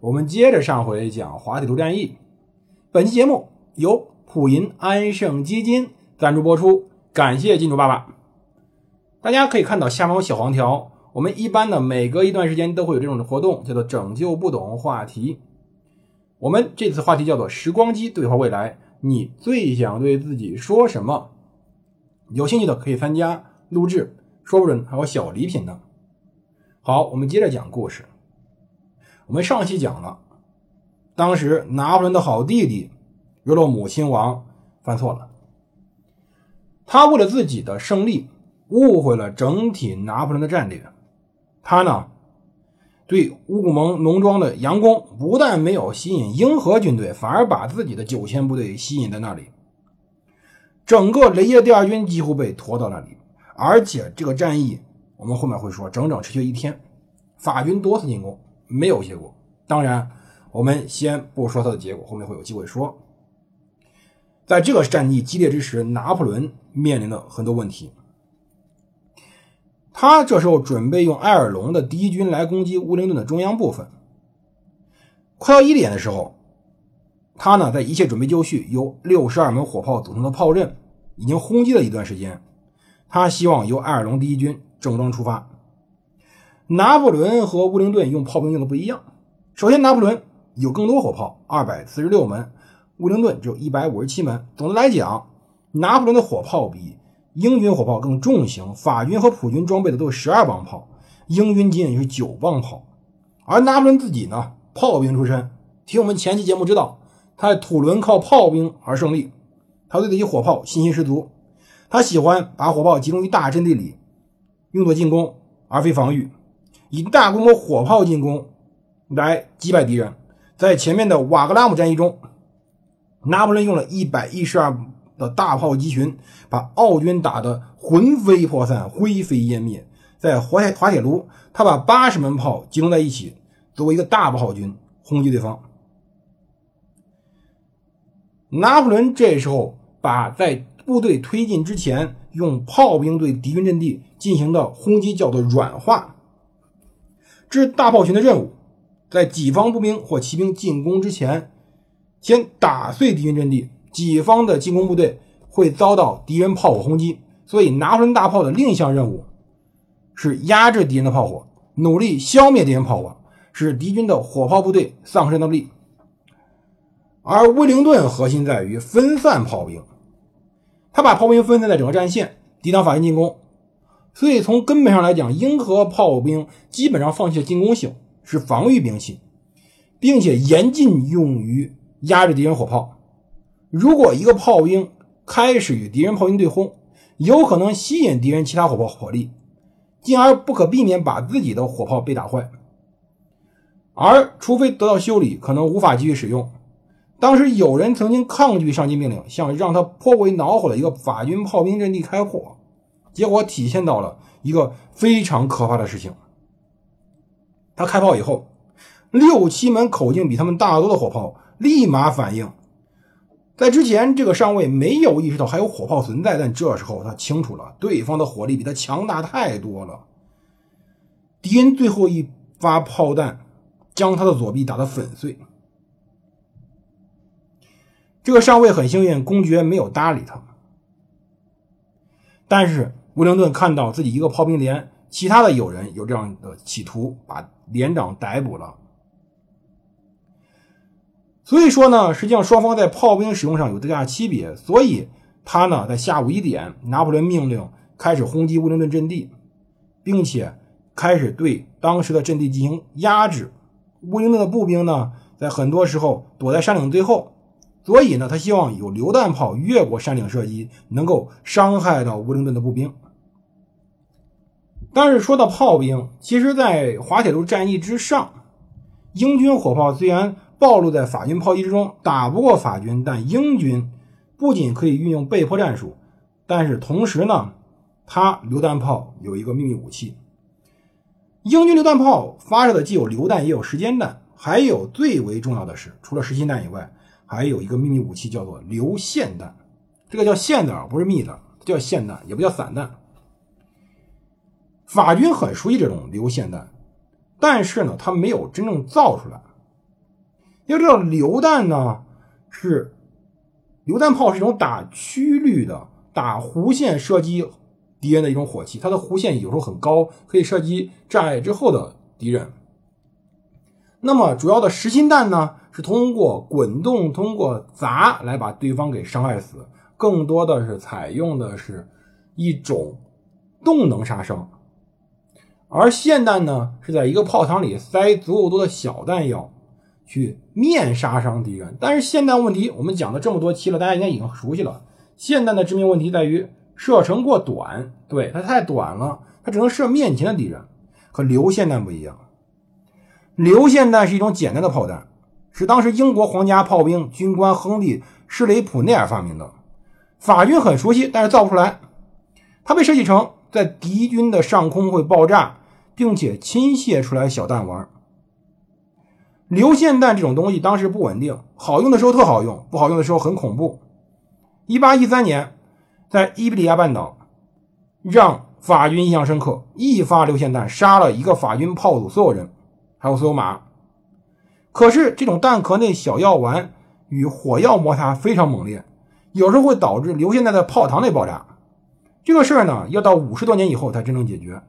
我们接着上回讲滑铁卢战役。本期节目由普银安盛基金赞助播出，感谢金主爸爸。大家可以看到下方有小黄条。我们一般呢，每隔一段时间都会有这种活动，叫做“拯救不懂话题”。我们这次话题叫做“时光机对话未来”，你最想对自己说什么？有兴趣的可以参加录制，说不准还有小礼品呢。好，我们接着讲故事。我们上期讲了，当时拿破仑的好弟弟约洛姆亲王犯错了，他为了自己的胜利，误会了整体拿破仑的战略。他呢，对乌古蒙农庄的佯攻不但没有吸引英荷军队，反而把自己的九千部队吸引在那里。整个雷耶第二军几乎被拖到那里，而且这个战役我们后面会说，整整持续一天，法军多次进攻没有结果。当然，我们先不说它的结果，后面会有机会说。在这个战役激烈之时，拿破仑面临了很多问题。他这时候准备用埃尔隆的第一军来攻击乌林顿的中央部分。快到一点的时候，他呢在一切准备就绪，由六十二门火炮组成的炮阵已经轰击了一段时间。他希望由埃尔隆第一军正装出发。拿破仑和乌灵顿用炮兵用的不一样。首先，拿破仑有更多火炮，二百四十六门；乌灵顿只有一百五十七门。总的来讲，拿破仑的火炮比。英军火炮更重型，法军和普军装备的都是十二磅炮，英军仅仅是九磅炮。而拿破仑自己呢，炮兵出身，听我们前期节目知道，他在土伦靠炮兵而胜利，他对自己火炮信心十足，他喜欢把火炮集中于大阵地里，用作进攻而非防御，以大规模火炮进攻来击败敌人。在前面的瓦格拉姆战役中，拿破仑用了一百一十二。的大炮集群把奥军打得魂飞魄散、灰飞烟灭。在滑铁滑铁卢，他把八十门炮集中在一起，作为一个大炮军轰击对方。拿破仑这时候把在部队推进之前用炮兵对敌军阵地进行的轰击叫做软化。这是大炮群的任务，在己方步兵或骑兵进攻之前，先打碎敌军阵地。己方的进攻部队会遭到敌人炮火轰击，所以拿破仑大炮的另一项任务是压制敌人的炮火，努力消灭敌人炮火，使敌军的火炮部队丧失能力。而威灵顿核心在于分散炮兵，他把炮兵分散在整个战线，抵挡法军进攻。所以从根本上来讲，英和炮兵基本上放弃了进攻性，是防御兵器，并且严禁用于压制敌人火炮。如果一个炮兵开始与敌人炮兵对轰，有可能吸引敌人其他火炮火力，进而不可避免把自己的火炮被打坏。而除非得到修理，可能无法继续使用。当时有人曾经抗拒上级命令，向让他颇为恼火的一个法军炮兵阵地开火，结果体现到了一个非常可怕的事情。他开炮以后，六七门口径比他们大多的火炮立马反应。在之前，这个上尉没有意识到还有火炮存在，但这时候他清楚了，对方的火力比他强大太多了。敌人最后一发炮弹将他的左臂打得粉碎。这个上尉很幸运，公爵没有搭理他。但是威灵顿看到自己一个炮兵连，其他的友人有这样的企图，把连长逮捕了。所以说呢，实际上双方在炮兵使用上有最大区别。所以他呢，在下午一点，拿破仑命令开始轰击威灵顿阵地，并且开始对当时的阵地进行压制。威灵顿的步兵呢，在很多时候躲在山岭最后，所以呢，他希望有榴弹炮越过山顶射击，能够伤害到乌灵顿的步兵。但是说到炮兵，其实，在滑铁卢战役之上，英军火炮虽然。暴露在法军炮击之中，打不过法军，但英军不仅可以运用被迫战术，但是同时呢，他榴弹炮有一个秘密武器。英军榴弹炮发射的既有榴弹，也有时间弹，还有最为重要的是，除了实心弹以外，还有一个秘密武器叫做流线弹。这个叫线的，不是密的，叫线弹，也不叫散弹。法军很熟悉这种流线弹，但是呢，他没有真正造出来。因为这种，榴弹呢是榴弹炮是一种打曲率的、打弧线射击敌人的一种火器，它的弧线有时候很高，可以射击障碍之后的敌人。那么，主要的实心弹呢是通过滚动、通过砸来把对方给伤害死，更多的是采用的是一种动能杀伤。而霰弹呢，是在一个炮膛里塞足够多的小弹药，去面杀伤敌人。但是霰弹问题，我们讲了这么多期了，大家应该已经熟悉了。霰弹的致命问题在于射程过短，对它太短了，它只能射面前的敌人。和流线弹不一样，流线弹是一种简单的炮弹，是当时英国皇家炮兵军官亨利·施雷普内尔发明的，法军很熟悉，但是造不出来。它被设计成在敌军的上空会爆炸。并且倾泻出来小弹丸。流线弹这种东西当时不稳定，好用的时候特好用，不好用的时候很恐怖。一八一三年，在伊比利亚半岛，让法军印象深刻，一发流线弹杀了一个法军炮组所有人，还有所有马。可是这种弹壳内小药丸与火药摩擦非常猛烈，有时候会导致流线弹在炮膛内爆炸。这个事儿呢，要到五十多年以后才真正解决。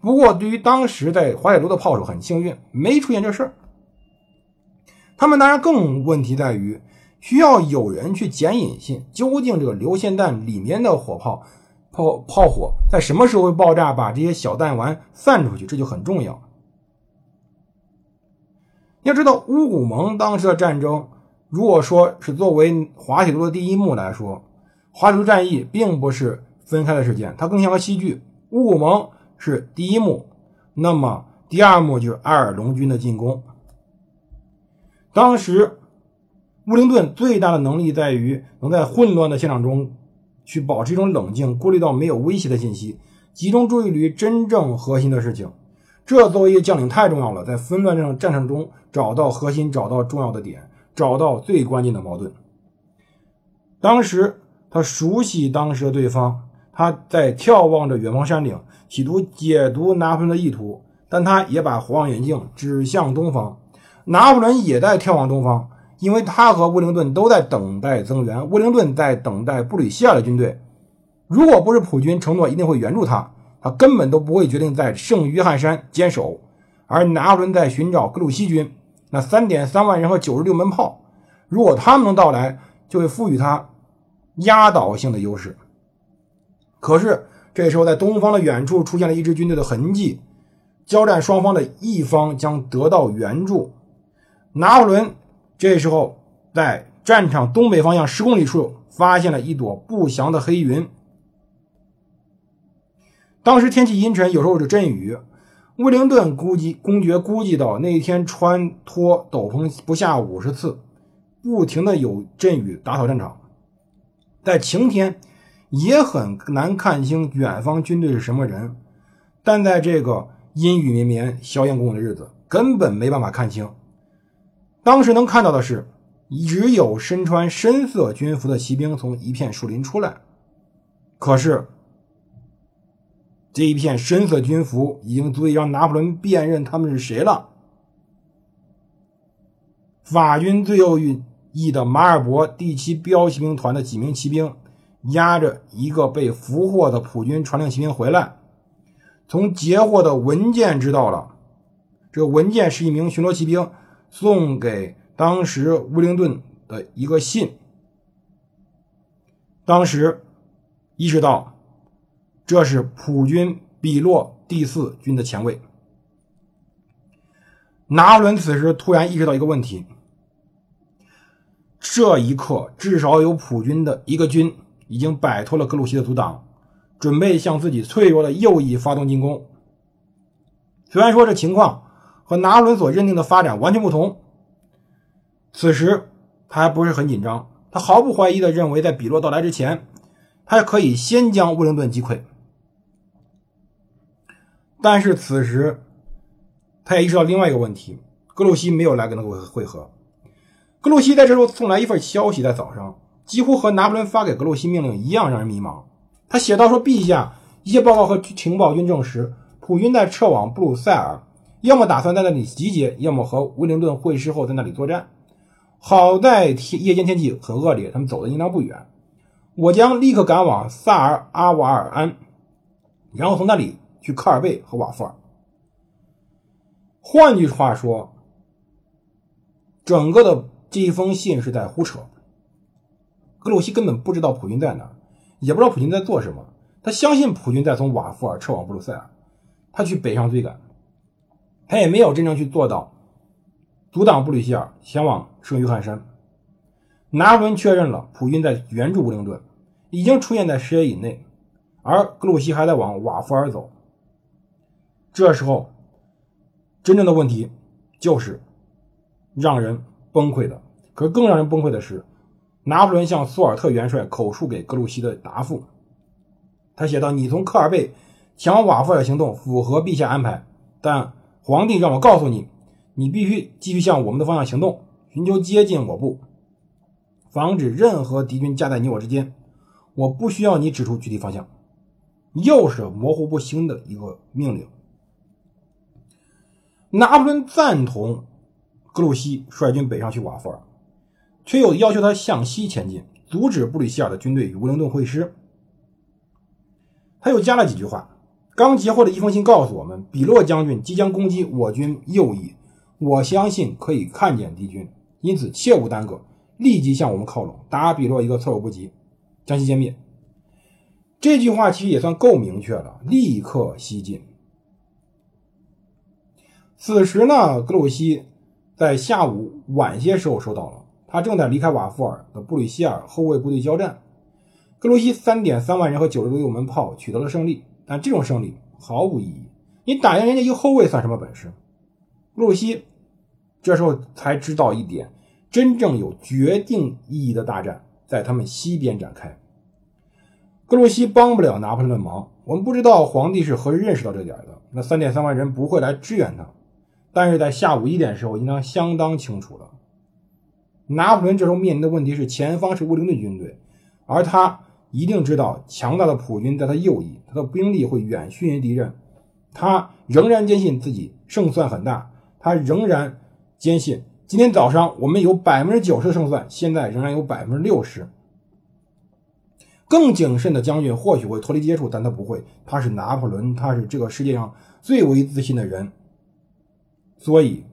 不过，对于当时在滑铁卢的炮手很幸运，没出现这事儿。他们当然更问题在于，需要有人去捡引信，究竟这个流线弹里面的火炮炮炮火在什么时候会爆炸，把这些小弹丸散出去，这就很重要。要知道，乌古蒙当时的战争，如果说是作为滑铁卢的第一幕来说，滑铁卢战役并不是分开的事件，它更像个戏剧。乌古蒙。是第一幕，那么第二幕就是阿尔隆军的进攻。当时，乌灵顿最大的能力在于能在混乱的现场中去保持一种冷静，过滤到没有威胁的信息，集中注意力于真正核心的事情。这作为一个将领太重要了，在纷乱这场战场中找到核心，找到重要的点，找到最关键的矛盾。当时他熟悉当时的对方。他在眺望着远方山顶，企图解读拿破仑的意图，但他也把火望远镜指向东方。拿破仑也在眺望东方，因为他和威灵顿都在等待增援。威灵顿在等待布吕西尔的军队。如果不是普军承诺一定会援助他，他根本都不会决定在圣约翰山坚守。而拿破仑在寻找格鲁希军，那三点三万人和九十六门炮，如果他们能到来，就会赋予他压倒性的优势。可是这时候，在东方的远处出现了一支军队的痕迹，交战双方的一方将得到援助。拿破仑这时候在战场东北方向十公里处发现了一朵不祥的黑云。当时天气阴沉，有时候是阵雨。威灵顿估计公爵估计到那一天穿脱斗篷不下五十次，不停的有阵雨打扫战场，在晴天。也很难看清远方军队是什么人，但在这个阴雨绵绵、硝烟滚滚的日子，根本没办法看清。当时能看到的是，只有身穿深色军服的骑兵从一片树林出来。可是，这一片深色军服已经足以让拿破仑辨认他们是谁了。法军最后一翼的马尔博第七标骑兵团的几名骑兵。押着一个被俘获的普军传令骑兵回来，从截获的文件知道了，这文件是一名巡逻骑兵送给当时威灵顿的一个信。当时意识到这是普军比洛第四军的前卫。拿破仑此时突然意识到一个问题：这一刻至少有普军的一个军。已经摆脱了格鲁希的阻挡，准备向自己脆弱的右翼发动进攻。虽然说这情况和拿破仑所认定的发展完全不同，此时他还不是很紧张，他毫不怀疑的认为，在比洛到来之前，他可以先将威灵顿击溃。但是此时，他也意识到另外一个问题：格鲁希没有来跟他会会合。格鲁希在这时候送来一份消息，在早上，几乎和拿破仑发给格鲁希命令一样，让人迷茫。他写道：“说陛下，一些报告和情报均证实，普军在撤往布鲁塞尔，要么打算在那里集结，要么和威灵顿会师后在那里作战。好在天夜间天气很恶劣，他们走的应当不远。我将立刻赶往萨尔阿瓦尔安，然后从那里。”去科尔贝和瓦夫尔。换句话说，整个的这一封信是在胡扯。格鲁希根本不知道普军在哪，也不知道普军在做什么。他相信普军在从瓦夫尔撤往布鲁塞尔，他去北上追赶。他也没有真正去做到阻挡布吕希尔前往圣约翰山。拿破仑确认了普军在援助布灵顿，已经出现在视野以内，而格鲁希还在往瓦夫尔走。这时候，真正的问题就是让人崩溃的。可更让人崩溃的是，拿破仑向苏尔特元帅口述给格鲁希的答复。他写道：“你从科尔贝前往瓦夫尔行动符合陛下安排，但皇帝让我告诉你，你必须继续向我们的方向行动，寻求接近我部，防止任何敌军夹在你我之间。我不需要你指出具体方向。”又是模糊不清的一个命令。拿破仑赞同格鲁希率军北上去瓦夫尔，却又要求他向西前进，阻止布吕希尔的军队与威灵顿会师。他又加了几句话：刚截获的一封信告诉我们，比洛将军即将攻击我军右翼，我相信可以看见敌军，因此切勿耽搁，立即向我们靠拢，打比洛一个措手不及，将其歼灭。这句话其实也算够明确了，立刻西进。此时呢，格鲁希在下午晚些时候收到了，他正在离开瓦夫尔的布吕希尔后卫部队交战。格鲁希三点三万人和九十多门炮取得了胜利，但这种胜利毫无意义。你打赢人家一个后卫算什么本事？格鲁希这时候才知道一点，真正有决定意义的大战在他们西边展开。格鲁希帮不了拿破仑的忙，我们不知道皇帝是何时认识到这点的。那三点三万人不会来支援他。但是在下午一点时候，应当相当清楚了。拿破仑这时候面临的问题是，前方是乌灵顿军队，而他一定知道强大的普军在他右翼，他的兵力会远逊于敌人。他仍然坚信自己胜算很大，他仍然坚信今天早上我们有百分之九十的胜算，现在仍然有百分之六十。更谨慎的将军或许会脱离接触，但他不会。他是拿破仑，他是这个世界上最为自信的人。所以，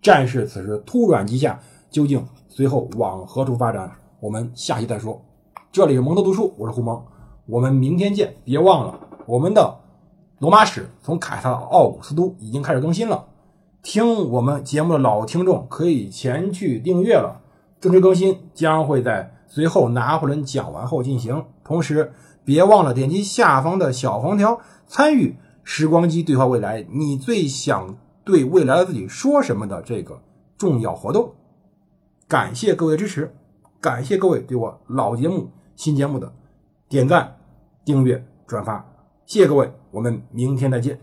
战事此时突转急下，究竟随后往何处发展？我们下期再说。这里是蒙头读书，我是胡蒙，我们明天见。别忘了，我们的罗马史从凯撒奥古斯都已经开始更新了。听我们节目的老听众可以前去订阅了。正式更新将会在随后拿破仑讲完后进行。同时，别忘了点击下方的小黄条，参与时光机对话未来。你最想？对未来的自己说什么的这个重要活动，感谢各位支持，感谢各位对我老节目、新节目的点赞、订阅、转发，谢谢各位，我们明天再见。